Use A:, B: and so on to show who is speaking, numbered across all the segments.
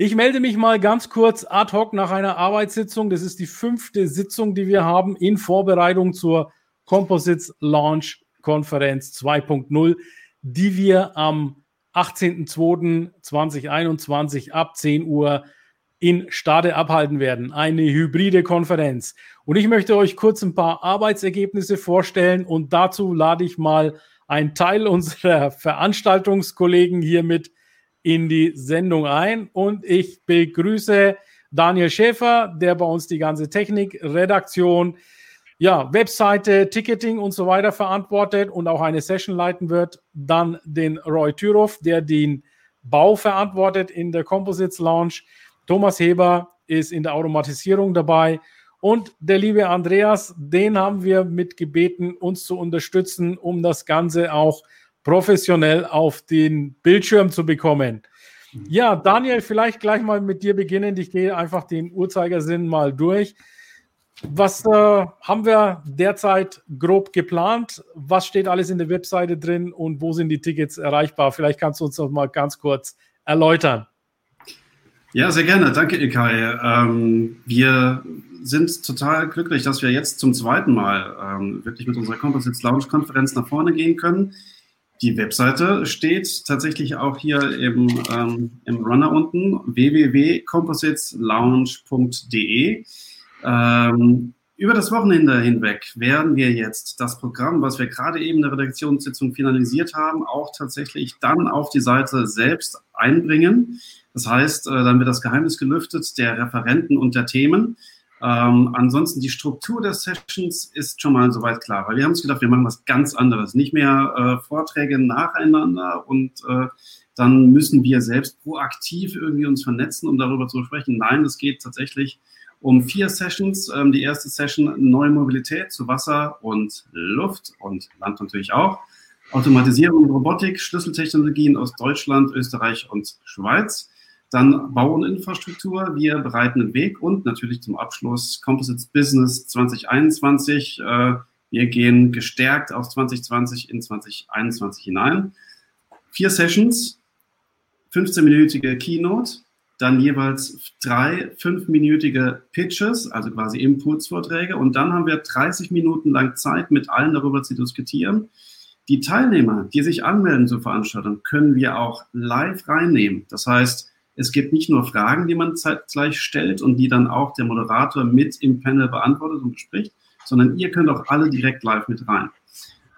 A: Ich melde mich mal ganz kurz ad hoc nach einer Arbeitssitzung. Das ist die fünfte Sitzung, die wir haben in Vorbereitung zur Composites Launch Konferenz 2.0, die wir am 18.02.2021 ab 10 Uhr in Stade abhalten werden. Eine hybride Konferenz. Und ich möchte euch kurz ein paar Arbeitsergebnisse vorstellen und dazu lade ich mal einen Teil unserer Veranstaltungskollegen hier mit in die Sendung ein und ich begrüße Daniel Schäfer, der bei uns die ganze Technik, Redaktion, ja, Webseite, Ticketing und so weiter verantwortet und auch eine Session leiten wird. Dann den Roy Thüroff, der den Bau verantwortet in der Composites Lounge. Thomas Heber ist in der Automatisierung dabei. Und der liebe Andreas, den haben wir mitgebeten, uns zu unterstützen, um das Ganze auch professionell auf den Bildschirm zu bekommen. Mhm. Ja, Daniel, vielleicht gleich mal mit dir beginnen. Ich gehe einfach den Uhrzeigersinn mal durch. Was äh, haben wir derzeit grob geplant? Was steht alles in der Webseite drin und wo sind die Tickets erreichbar? Vielleicht kannst du uns noch mal ganz kurz erläutern.
B: Ja, sehr gerne. Danke, Ilkay. Ähm, wir sind total glücklich, dass wir jetzt zum zweiten Mal ähm, wirklich mit unserer Composites Lounge Konferenz nach vorne gehen können. Die Webseite steht tatsächlich auch hier im, ähm, im Runner unten, www.compositeslounge.de. Ähm, über das Wochenende hinweg werden wir jetzt das Programm, was wir gerade eben in der Redaktionssitzung finalisiert haben, auch tatsächlich dann auf die Seite selbst einbringen. Das heißt, äh, dann wird das Geheimnis gelüftet der Referenten und der Themen. Ähm, ansonsten die Struktur der Sessions ist schon mal soweit klar, weil wir haben uns gedacht, wir machen was ganz anderes, nicht mehr äh, Vorträge nacheinander und äh, dann müssen wir selbst proaktiv irgendwie uns vernetzen, um darüber zu sprechen. Nein, es geht tatsächlich um vier Sessions. Ähm, die erste Session neue Mobilität zu Wasser und Luft und Land natürlich auch. Automatisierung und Robotik, Schlüsseltechnologien aus Deutschland, Österreich und Schweiz. Dann Bau und Infrastruktur, wir bereiten den Weg und natürlich zum Abschluss Composites Business 2021. Äh, wir gehen gestärkt aus 2020 in 2021 hinein. Vier Sessions, 15-minütige Keynote, dann jeweils drei fünfminütige Pitches, also quasi Impulsvorträge. Und dann haben wir 30 Minuten lang Zeit, mit allen darüber zu diskutieren. Die Teilnehmer, die sich anmelden zur Veranstaltung, können wir auch live reinnehmen. Das heißt, es gibt nicht nur Fragen, die man zeitgleich stellt und die dann auch der Moderator mit im Panel beantwortet und bespricht, sondern ihr könnt auch alle direkt live mit rein.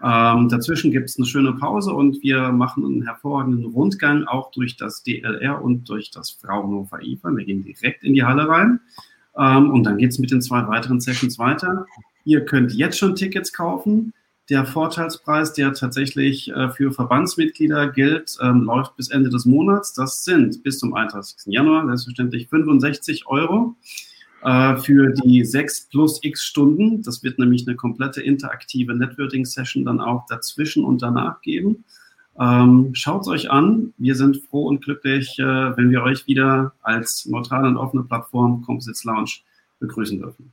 B: Ähm, dazwischen gibt es eine schöne Pause und wir machen einen hervorragenden Rundgang auch durch das DLR und durch das Fraunhofer IFA. Wir gehen direkt in die Halle rein ähm, und dann geht es mit den zwei weiteren Sessions weiter. Ihr könnt jetzt schon Tickets kaufen. Der Vorteilspreis, der tatsächlich äh, für Verbandsmitglieder gilt, ähm, läuft bis Ende des Monats. Das sind bis zum 31. Januar selbstverständlich 65 Euro äh, für die 6 plus x Stunden. Das wird nämlich eine komplette interaktive Networking-Session dann auch dazwischen und danach geben. Ähm, Schaut es euch an. Wir sind froh und glücklich, äh, wenn wir euch wieder als neutrale und offene Plattform Composites Lounge begrüßen dürfen.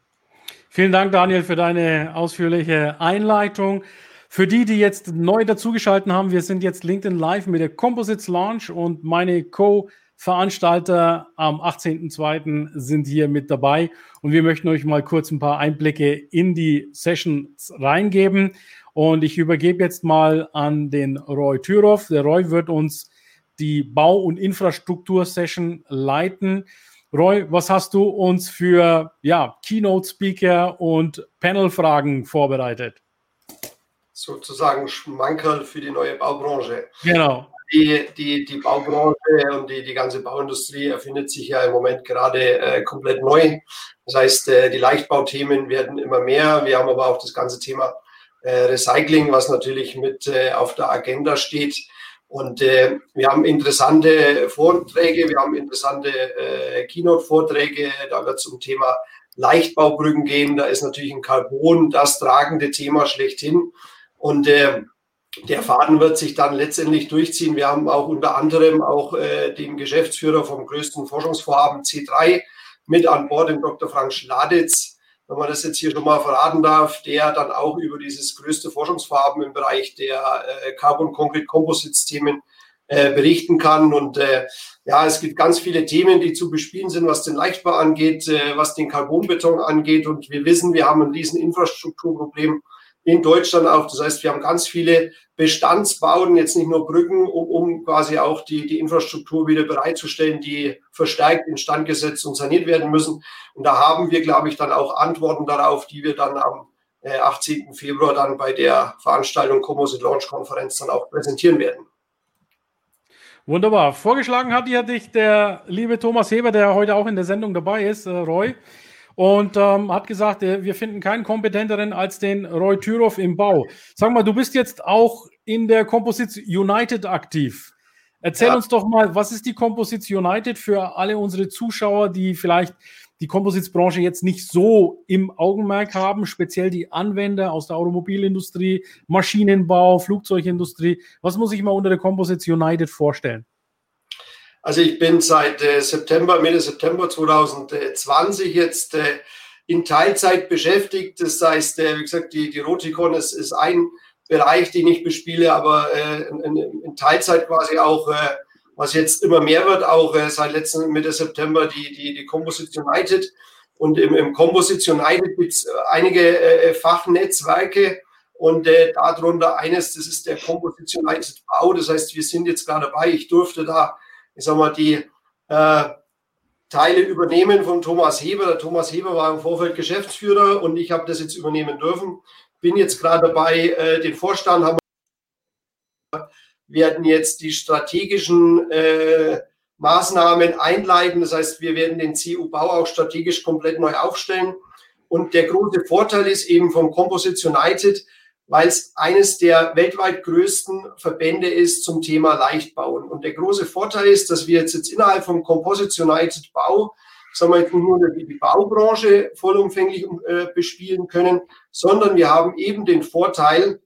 A: Vielen Dank, Daniel, für deine ausführliche Einleitung. Für die, die jetzt neu dazugeschaltet haben, wir sind jetzt LinkedIn Live mit der Composites Launch und meine Co-Veranstalter am 18.02. sind hier mit dabei und wir möchten euch mal kurz ein paar Einblicke in die Sessions reingeben. Und ich übergebe jetzt mal an den Roy Thüroff. Der Roy wird uns die Bau- und Infrastruktur-Session leiten. Roy, was hast du uns für ja, Keynote-Speaker und Panel-Fragen vorbereitet?
C: Sozusagen Schmankerl für die neue Baubranche.
A: Genau.
C: Die, die, die Baubranche und die, die ganze Bauindustrie erfindet sich ja im Moment gerade äh, komplett neu. Das heißt, äh, die Leichtbauthemen werden immer mehr. Wir haben aber auch das ganze Thema äh, Recycling, was natürlich mit äh, auf der Agenda steht. Und äh, wir haben interessante Vorträge, wir haben interessante äh, Keynote-Vorträge. Da wird es um Thema Leichtbaubrücken gehen. Da ist natürlich ein Carbon das tragende Thema schlechthin. Und äh, der Faden wird sich dann letztendlich durchziehen. Wir haben auch unter anderem auch äh, den Geschäftsführer vom größten Forschungsvorhaben C3 mit an Bord, den Dr. Frank Schladitz, wenn man das jetzt hier schon mal verraten darf, der dann auch über dieses größte Forschungsvorhaben im Bereich der äh, Carbon Concrete Composite Themen äh, berichten kann. Und äh, ja, es gibt ganz viele Themen, die zu bespielen sind, was den Leichtbau angeht, äh, was den Carbonbeton angeht. Und wir wissen, wir haben ein riesen Infrastrukturproblem in Deutschland auch. Das heißt, wir haben ganz viele Bestandsbauten, jetzt nicht nur Brücken, um, um quasi auch die, die Infrastruktur wieder bereitzustellen, die verstärkt instand gesetzt und saniert werden müssen. Und da haben wir, glaube ich, dann auch Antworten darauf, die wir dann am äh, 18. Februar dann bei der Veranstaltung Composite Launch Konferenz dann auch präsentieren werden.
A: Wunderbar. Vorgeschlagen hat ja dich der liebe Thomas Heber, der heute auch in der Sendung dabei ist, äh, Roy und ähm, hat gesagt, äh, wir finden keinen kompetenteren als den Roy Thüroff im Bau. Sag mal, du bist jetzt auch in der Composites United aktiv. Erzähl ja. uns doch mal, was ist die Composites United für alle unsere Zuschauer, die vielleicht die Composites-Branche jetzt nicht so im Augenmerk haben, speziell die Anwender aus der Automobilindustrie, Maschinenbau, Flugzeugindustrie. Was muss ich mal unter der Composites United vorstellen?
C: Also ich bin seit äh, September, Mitte September 2020 jetzt äh, in Teilzeit beschäftigt. Das heißt, äh, wie gesagt, die, die Roticon ist, ist ein Bereich, den ich bespiele, aber in, in, Teilzeit quasi auch, was jetzt immer mehr wird, auch seit letzten Mitte September die, die, die Composite United. Und im, im Composite United gibt es einige Fachnetzwerke, und äh, darunter eines, das ist der Composite United Bau. Das heißt, wir sind jetzt gerade dabei. Ich durfte da ich sag mal, die äh, Teile übernehmen von Thomas Heber. Der Thomas Heber war im Vorfeld Geschäftsführer und ich habe das jetzt übernehmen dürfen. Bin jetzt gerade dabei, äh, den Vorstand haben werden jetzt die strategischen äh, Maßnahmen einleiten. Das heißt, wir werden den CU-Bau auch strategisch komplett neu aufstellen. Und der große Vorteil ist eben vom Composite United, weil es eines der weltweit größten Verbände ist zum Thema Leichtbauen. Und der große Vorteil ist, dass wir jetzt, jetzt innerhalb vom Composite United Bau, sagen wir jetzt nicht nur die, Baubranche vollumfänglich äh, bespielen können, sondern wir haben eben den Vorteil,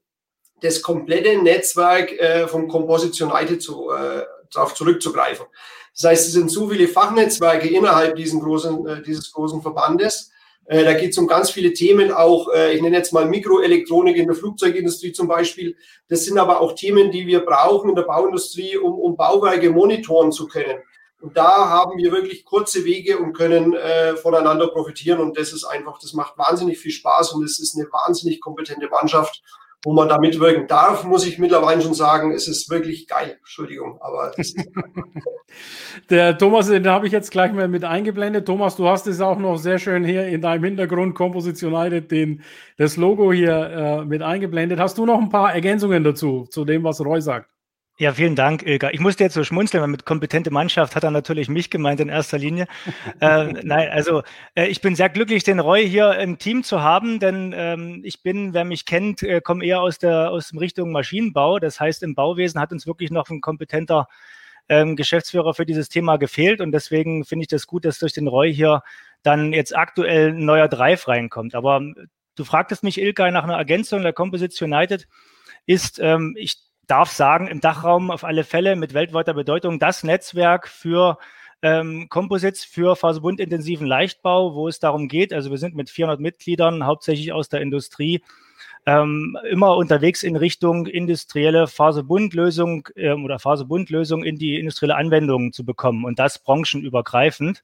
C: das komplette Netzwerk äh, vom Composite United zu, äh, darauf zurückzugreifen. Das heißt, es sind so viele Fachnetzwerke innerhalb diesen großen, äh, dieses großen Verbandes, äh, da geht es um ganz viele Themen, auch äh, ich nenne jetzt mal Mikroelektronik in der Flugzeugindustrie zum Beispiel. Das sind aber auch Themen, die wir brauchen in der Bauindustrie, um, um Bauwerke monitoren zu können. Und da haben wir wirklich kurze Wege und können äh, voneinander profitieren. Und das ist einfach, das macht wahnsinnig viel Spaß und es ist eine wahnsinnig kompetente Mannschaft wo man da mitwirken darf, muss ich mittlerweile schon sagen, es ist wirklich geil. Entschuldigung, aber das
A: Der Thomas, den habe ich jetzt gleich mal mit eingeblendet. Thomas, du hast es auch noch sehr schön hier in deinem Hintergrund kompositioniert, den, das Logo hier äh, mit eingeblendet. Hast du noch ein paar Ergänzungen dazu, zu dem, was Roy sagt?
D: Ja, vielen Dank, Ilka. Ich musste jetzt so schmunzeln, weil mit kompetente Mannschaft hat er natürlich mich gemeint in erster Linie. äh, nein, also äh, ich bin sehr glücklich, den Roy hier im Team zu haben, denn ähm, ich bin, wer mich kennt, äh, komme eher aus der aus dem Richtung Maschinenbau. Das heißt, im Bauwesen hat uns wirklich noch ein kompetenter ähm, Geschäftsführer für dieses Thema gefehlt und deswegen finde ich das gut, dass durch den Roy hier dann jetzt aktuell ein neuer Drive reinkommt. Aber ähm, du fragtest mich, Ilka, nach einer Ergänzung der Composites United ist, ähm, ich darf sagen, im Dachraum auf alle Fälle mit weltweiter Bedeutung das Netzwerk für ähm, Composites für faserbundintensiven Leichtbau, wo es darum geht, also wir sind mit 400 Mitgliedern, hauptsächlich aus der Industrie, ähm, immer unterwegs in Richtung industrielle Faserbundlösung äh, oder Faserbundlösung in die industrielle Anwendung zu bekommen und das branchenübergreifend.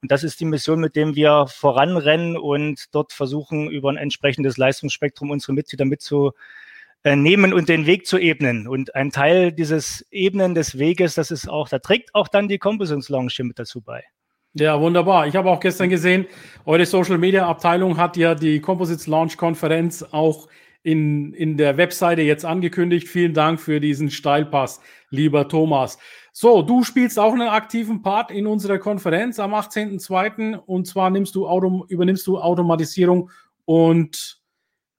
D: Und das ist die Mission, mit dem wir voranrennen und dort versuchen, über ein entsprechendes Leistungsspektrum unsere Mitglieder mitzu nehmen und den Weg zu ebnen. Und ein Teil dieses Ebnen des Weges, das ist auch, da trägt auch dann die Compositions Lounge mit dazu bei.
A: Ja, wunderbar. Ich habe auch gestern gesehen, eure Social Media Abteilung hat ja die Composites Launch Konferenz auch in, in der Webseite jetzt angekündigt. Vielen Dank für diesen Steilpass, lieber Thomas. So, du spielst auch einen aktiven Part in unserer Konferenz am 18.02. Und zwar nimmst du Autom übernimmst du Automatisierung und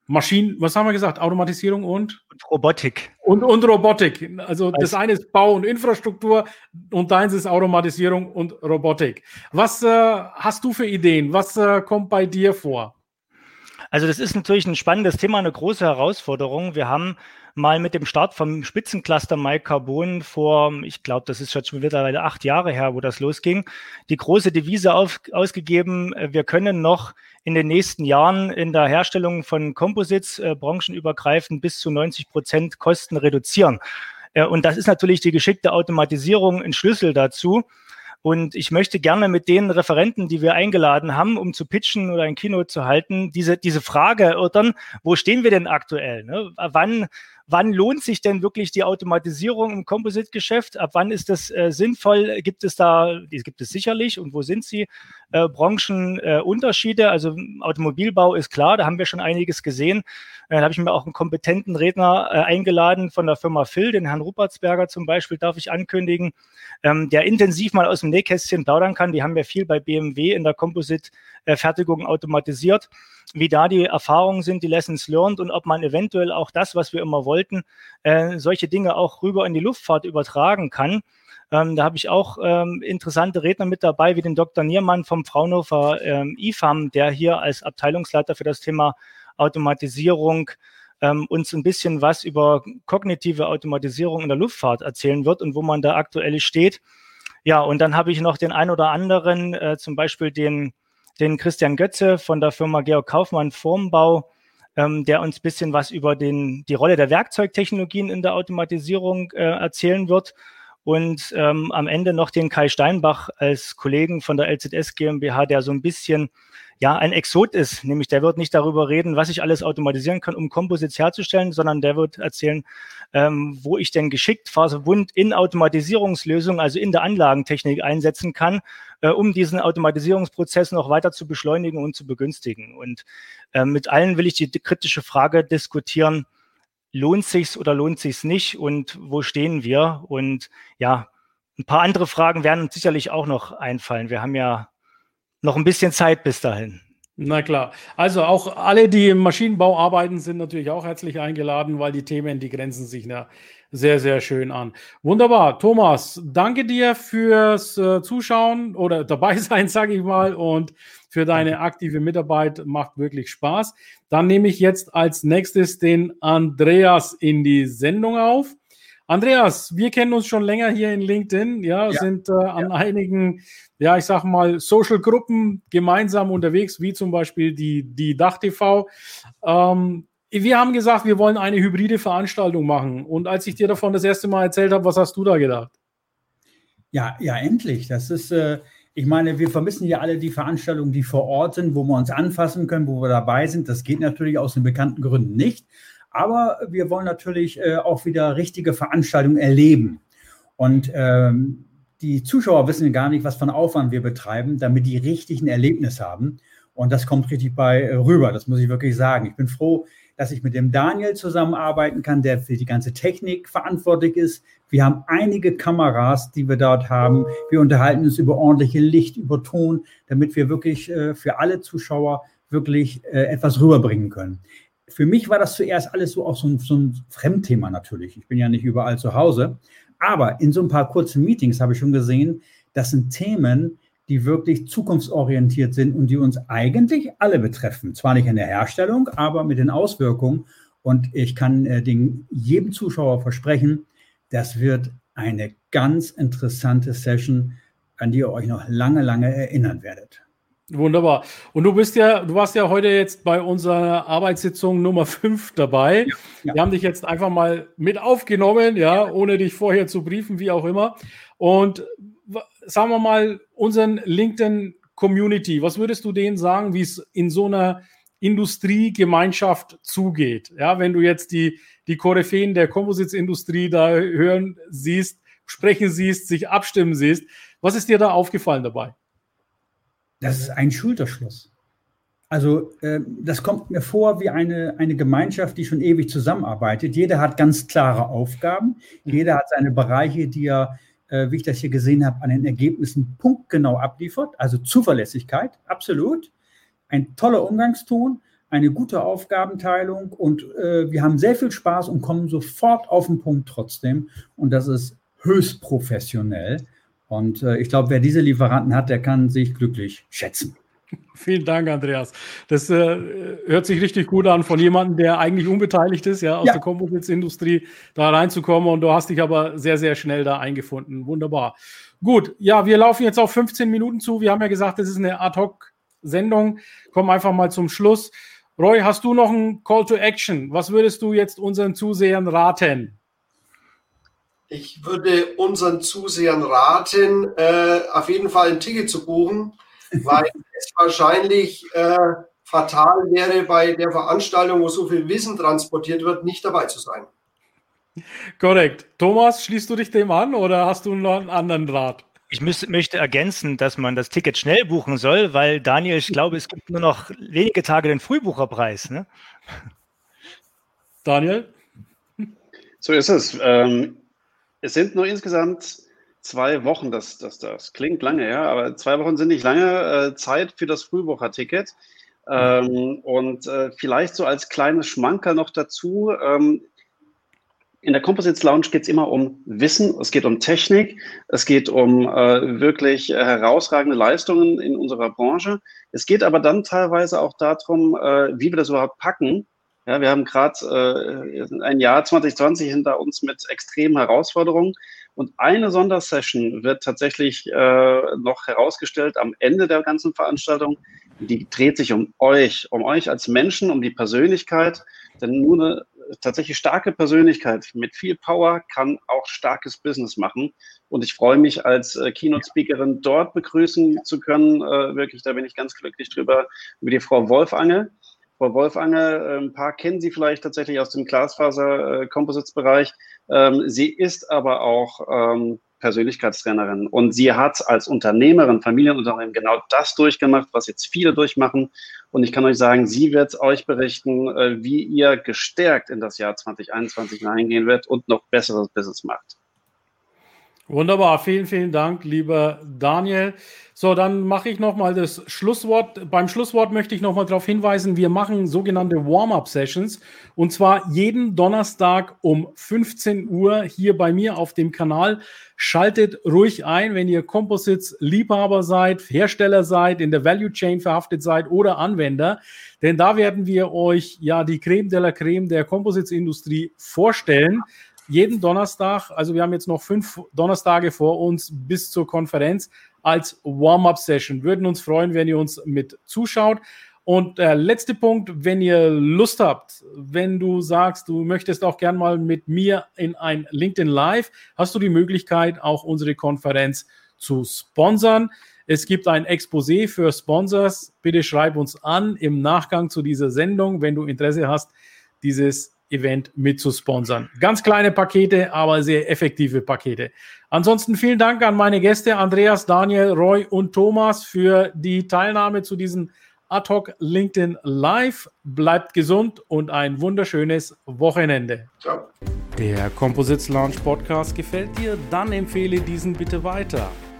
A: Maschinen, was haben wir gesagt? Automatisierung und?
D: und Robotik.
A: Und, und Robotik. Also das eine ist Bau und Infrastruktur und deins ist Automatisierung und Robotik. Was äh, hast du für Ideen? Was äh, kommt bei dir vor?
D: Also das ist natürlich ein spannendes Thema, eine große Herausforderung. Wir haben mal mit dem Start vom Spitzencluster MyCarbon vor, ich glaube, das ist schon mittlerweile acht Jahre her, wo das losging, die große Devise auf, ausgegeben, äh, wir können noch in den nächsten Jahren in der Herstellung von Composites äh, branchenübergreifend bis zu 90 Prozent Kosten reduzieren. Äh, und das ist natürlich die geschickte Automatisierung ein Schlüssel dazu. Und ich möchte gerne mit den Referenten, die wir eingeladen haben, um zu pitchen oder ein Kino zu halten, diese, diese Frage erörtern, wo stehen wir denn aktuell? Ne? Wann Wann lohnt sich denn wirklich die Automatisierung im Composite-Geschäft? Ab wann ist das äh, sinnvoll? Gibt es da, die gibt es sicherlich und wo sind sie? Äh, Branchenunterschiede, äh, also Automobilbau ist klar, da haben wir schon einiges gesehen. Äh, da habe ich mir auch einen kompetenten Redner äh, eingeladen von der Firma Phil, den Herrn Rupertsberger zum Beispiel, darf ich ankündigen, ähm, der intensiv mal aus dem Nähkästchen plaudern kann. Die haben ja viel bei BMW in der Composite-Fertigung automatisiert wie da die Erfahrungen sind, die Lessons learned und ob man eventuell auch das, was wir immer wollten, äh, solche Dinge auch rüber in die Luftfahrt übertragen kann. Ähm, da habe ich auch ähm, interessante Redner mit dabei, wie den Dr. Niermann vom Fraunhofer ähm, IFAM, der hier als Abteilungsleiter für das Thema Automatisierung ähm, uns ein bisschen was über kognitive Automatisierung in der Luftfahrt erzählen wird und wo man da aktuell steht. Ja, und dann habe ich noch den ein oder anderen, äh, zum Beispiel den den Christian Götze von der Firma Georg Kaufmann Formbau, ähm, der uns bisschen was über den, die Rolle der Werkzeugtechnologien in der Automatisierung äh, erzählen wird. Und ähm, am Ende noch den Kai Steinbach als Kollegen von der LZS GmbH, der so ein bisschen ja ein Exot ist, nämlich der wird nicht darüber reden, was ich alles automatisieren kann, um Composites herzustellen, sondern der wird erzählen, ähm, wo ich denn geschickt Faserbund in Automatisierungslösungen, also in der Anlagentechnik einsetzen kann, äh, um diesen Automatisierungsprozess noch weiter zu beschleunigen und zu begünstigen. Und äh, mit allen will ich die kritische Frage diskutieren, lohnt sich's oder lohnt sich's nicht und wo stehen wir? Und ja, ein paar andere Fragen werden uns sicherlich auch noch einfallen. Wir haben ja noch ein bisschen Zeit bis dahin.
A: Na klar. Also auch alle, die im Maschinenbau arbeiten, sind natürlich auch herzlich eingeladen, weil die Themen, die grenzen sich ja sehr, sehr schön an. Wunderbar. Thomas, danke dir fürs äh, Zuschauen oder dabei sein, sage ich mal, und für deine aktive Mitarbeit. Macht wirklich Spaß. Dann nehme ich jetzt als nächstes den Andreas in die Sendung auf. Andreas, wir kennen uns schon länger hier in LinkedIn, ja, ja. sind äh, an ja. einigen ja, ich sag mal, Social-Gruppen gemeinsam unterwegs, wie zum Beispiel die, die Dach TV. Ähm, wir haben gesagt, wir wollen eine hybride Veranstaltung machen. Und als ich dir davon das erste Mal erzählt habe, was hast du da gedacht?
E: Ja, ja, endlich. Das ist, äh, ich meine, wir vermissen ja alle die Veranstaltungen, die vor Ort sind, wo wir uns anfassen können, wo wir dabei sind. Das geht natürlich aus den bekannten Gründen nicht. Aber wir wollen natürlich äh, auch wieder richtige Veranstaltungen erleben. Und ähm, die Zuschauer wissen gar nicht, was für einen Aufwand wir betreiben, damit die richtigen Erlebnisse haben. Und das kommt richtig bei äh, rüber, das muss ich wirklich sagen. Ich bin froh, dass ich mit dem Daniel zusammenarbeiten kann, der für die ganze Technik verantwortlich ist. Wir haben einige Kameras, die wir dort haben. Wir unterhalten uns über ordentliche Licht, über Ton, damit wir wirklich äh, für alle Zuschauer wirklich äh, etwas rüberbringen können. Für mich war das zuerst alles so auch so ein, so ein Fremdthema natürlich. Ich bin ja nicht überall zu Hause. Aber in so ein paar kurzen Meetings habe ich schon gesehen, das sind Themen, die wirklich zukunftsorientiert sind und die uns eigentlich alle betreffen. Zwar nicht in der Herstellung, aber mit den Auswirkungen. Und ich kann äh, den, jedem Zuschauer versprechen, das wird eine ganz interessante Session, an die ihr euch noch lange, lange erinnern werdet.
A: Wunderbar. Und du bist ja, du warst ja heute jetzt bei unserer Arbeitssitzung Nummer 5 dabei. Ja, ja. Wir haben dich jetzt einfach mal mit aufgenommen, ja, ohne dich vorher zu briefen, wie auch immer. Und sagen wir mal, unseren LinkedIn Community, was würdest du denen sagen, wie es in so einer Industriegemeinschaft zugeht? Ja, wenn du jetzt die, die Koryphäen der Composites-Industrie da hören siehst, sprechen siehst, sich abstimmen siehst, was ist dir da aufgefallen dabei?
E: Das ist ein Schulterschluss. Also äh, das kommt mir vor wie eine, eine Gemeinschaft, die schon ewig zusammenarbeitet. Jeder hat ganz klare Aufgaben. Jeder hat seine Bereiche, die er, äh, wie ich das hier gesehen habe, an den Ergebnissen punktgenau abliefert. Also Zuverlässigkeit, absolut. Ein toller Umgangston. eine gute Aufgabenteilung und äh, wir haben sehr viel Spaß und kommen sofort auf den Punkt trotzdem. Und das ist höchst professionell. Und äh, ich glaube, wer diese Lieferanten hat, der kann sich glücklich schätzen.
A: Vielen Dank, Andreas. Das äh, hört sich richtig gut an, von jemandem, der eigentlich unbeteiligt ist, ja, aus ja. der Composites-Industrie da reinzukommen. Und du hast dich aber sehr, sehr schnell da eingefunden. Wunderbar. Gut, ja, wir laufen jetzt auf 15 Minuten zu. Wir haben ja gesagt, das ist eine Ad-Hoc-Sendung. Kommen einfach mal zum Schluss. Roy, hast du noch einen Call to Action? Was würdest du jetzt unseren Zusehern raten?
C: Ich würde unseren Zusehern raten, äh, auf jeden Fall ein Ticket zu buchen weil es wahrscheinlich äh, fatal wäre, bei der Veranstaltung, wo so viel Wissen transportiert wird, nicht dabei zu sein.
A: Korrekt. Thomas, schließt du dich dem an oder hast du noch einen anderen Rat?
D: Ich müß, möchte ergänzen, dass man das Ticket schnell buchen soll, weil Daniel, ich glaube, es gibt nur noch wenige Tage den Frühbucherpreis. Ne?
A: Daniel?
B: So ist es. Ähm, es sind nur insgesamt zwei Wochen, das, das, das klingt lange, ja, aber zwei Wochen sind nicht lange äh, Zeit für das Frühbucherticket. Ähm, und äh, vielleicht so als kleines Schmanker noch dazu, ähm, in der Composites Lounge geht es immer um Wissen, es geht um Technik, es geht um äh, wirklich herausragende Leistungen in unserer Branche. Es geht aber dann teilweise auch darum, äh, wie wir das überhaupt packen. Ja, wir haben gerade äh, ein Jahr 2020 hinter uns mit extremen Herausforderungen. Und eine Sondersession wird tatsächlich äh, noch herausgestellt am Ende der ganzen Veranstaltung. Die dreht sich um euch, um euch als Menschen, um die Persönlichkeit. Denn nur eine tatsächlich starke Persönlichkeit mit viel Power kann auch starkes Business machen. Und ich freue mich als äh, Keynote-Speakerin dort begrüßen zu können. Äh, wirklich, da bin ich ganz glücklich drüber, über die Frau Wolfange. Frau Wolfange, ein paar kennen Sie vielleicht tatsächlich aus dem Glasfaser-Composites-Bereich. Ähm, sie ist aber auch ähm, Persönlichkeitstrainerin und sie hat als Unternehmerin, Familienunternehmen genau das durchgemacht, was jetzt viele durchmachen. Und ich kann euch sagen, sie wird euch berichten, äh, wie ihr gestärkt in das Jahr 2021 hineingehen wird und noch besseres Business macht.
A: Wunderbar, vielen, vielen Dank, lieber Daniel. So, dann mache ich nochmal das Schlusswort. Beim Schlusswort möchte ich nochmal darauf hinweisen, wir machen sogenannte Warm-up-Sessions und zwar jeden Donnerstag um 15 Uhr hier bei mir auf dem Kanal. Schaltet ruhig ein, wenn ihr Composites Liebhaber seid, Hersteller seid, in der Value Chain verhaftet seid oder Anwender, denn da werden wir euch ja die Creme de la Creme der Composites Industrie vorstellen jeden Donnerstag, also wir haben jetzt noch fünf Donnerstage vor uns bis zur Konferenz als Warm-up-Session. Würden uns freuen, wenn ihr uns mit zuschaut. Und der äh, letzte Punkt, wenn ihr Lust habt, wenn du sagst, du möchtest auch gern mal mit mir in ein LinkedIn Live, hast du die Möglichkeit, auch unsere Konferenz zu sponsern. Es gibt ein Exposé für Sponsors. Bitte schreib uns an im Nachgang zu dieser Sendung, wenn du Interesse hast, dieses Event mit zu sponsern. Ganz kleine Pakete, aber sehr effektive Pakete. Ansonsten vielen Dank an meine Gäste Andreas, Daniel, Roy und Thomas für die Teilnahme zu diesem Ad hoc LinkedIn Live. Bleibt gesund und ein wunderschönes Wochenende. Ciao. Der Composites Launch Podcast gefällt dir? Dann empfehle diesen bitte weiter.